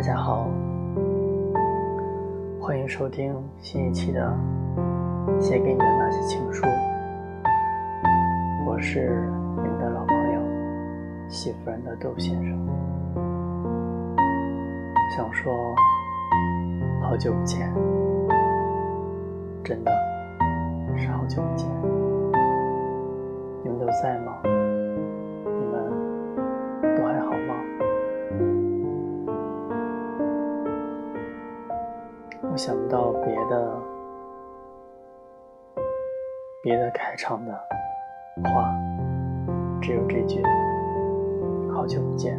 大家好，欢迎收听新一期的《写给你的那些情书》。我是你们的老朋友，喜夫人的豆先生。想说，好久不见，真的是好久不见。你们都在吗？想不到别的别的开场的话，只有这句“好久不见”。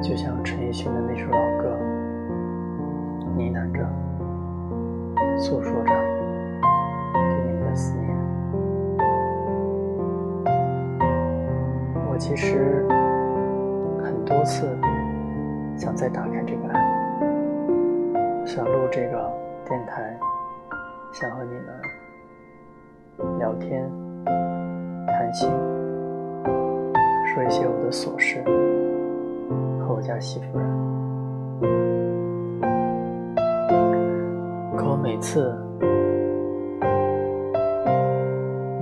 就像陈奕迅的那首老歌，呢喃着，诉说着对你们的思念。我其实很多次想再打开这个 app，想录这个电台，想和你们聊天、谈心，说一些我的琐事。和我家媳妇儿，可我每次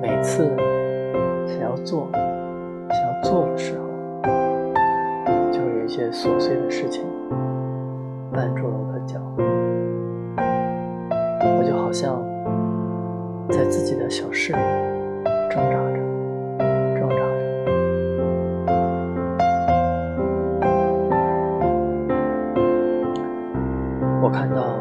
每次想要做想要做的时候，就会有一些琐碎的事情绊住了我的脚，我就好像在自己的小室里挣扎着。我看到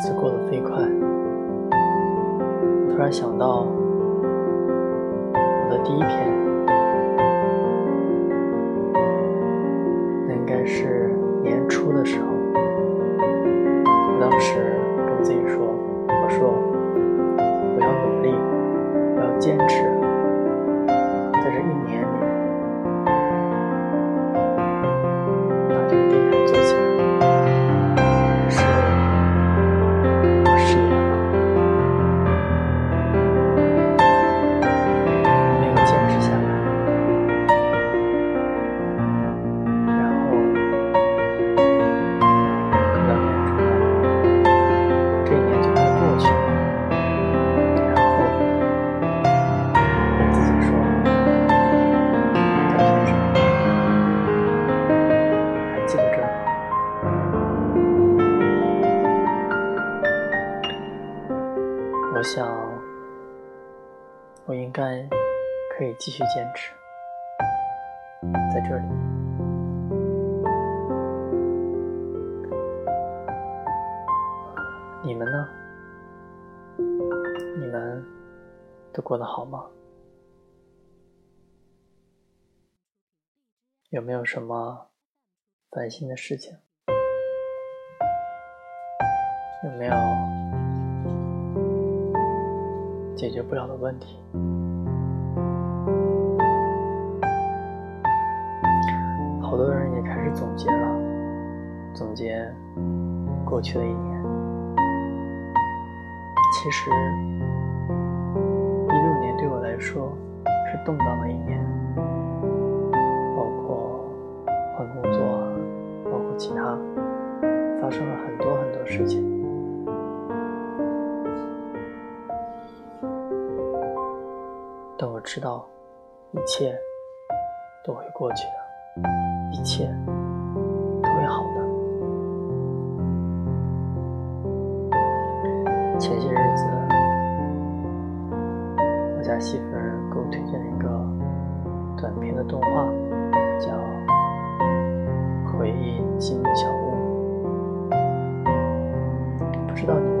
子过得飞快，我突然想到，我的第一篇，那应该是我想，我应该可以继续坚持，在这里。你们呢？你们都过得好吗？有没有什么烦心的事情？有没有？解决不了的问题，好多人也开始总结了，总结过去的一年。其实，一六年对我来说是动荡的一年，包括换工作，包括其他，发生了很多很多事情。但我知道，一切都会过去的，一切都会好的。前些日子，我家媳妇儿给我推荐了一个短片的动画，叫《回忆积木小屋》，不知道你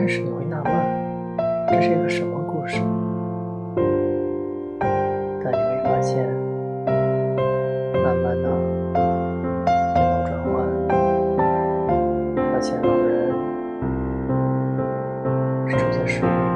开始你会纳闷，这是一个什么故事？但你会发现，慢慢的镜头转换，发现老人是住在水里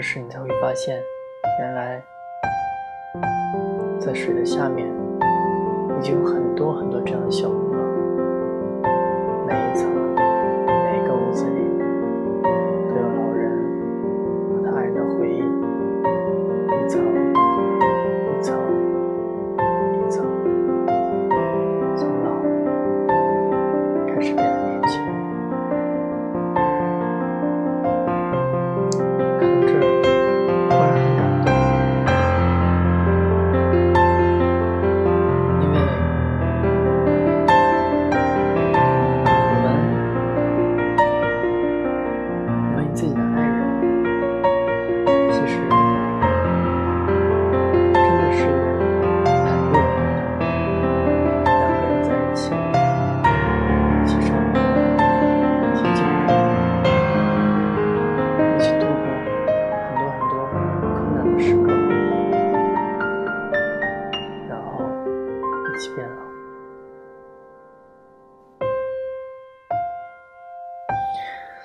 这时你才会发现，原来在水的下面已经有很多很多这样的小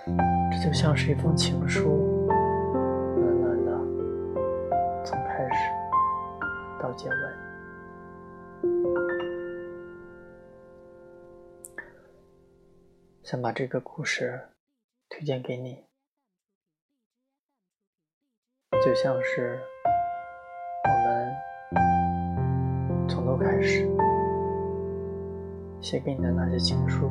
这就像是一封情书，暖暖的，从开始到结尾。想把这个故事推荐给你，就像是我们从头开始写给你的那些情书，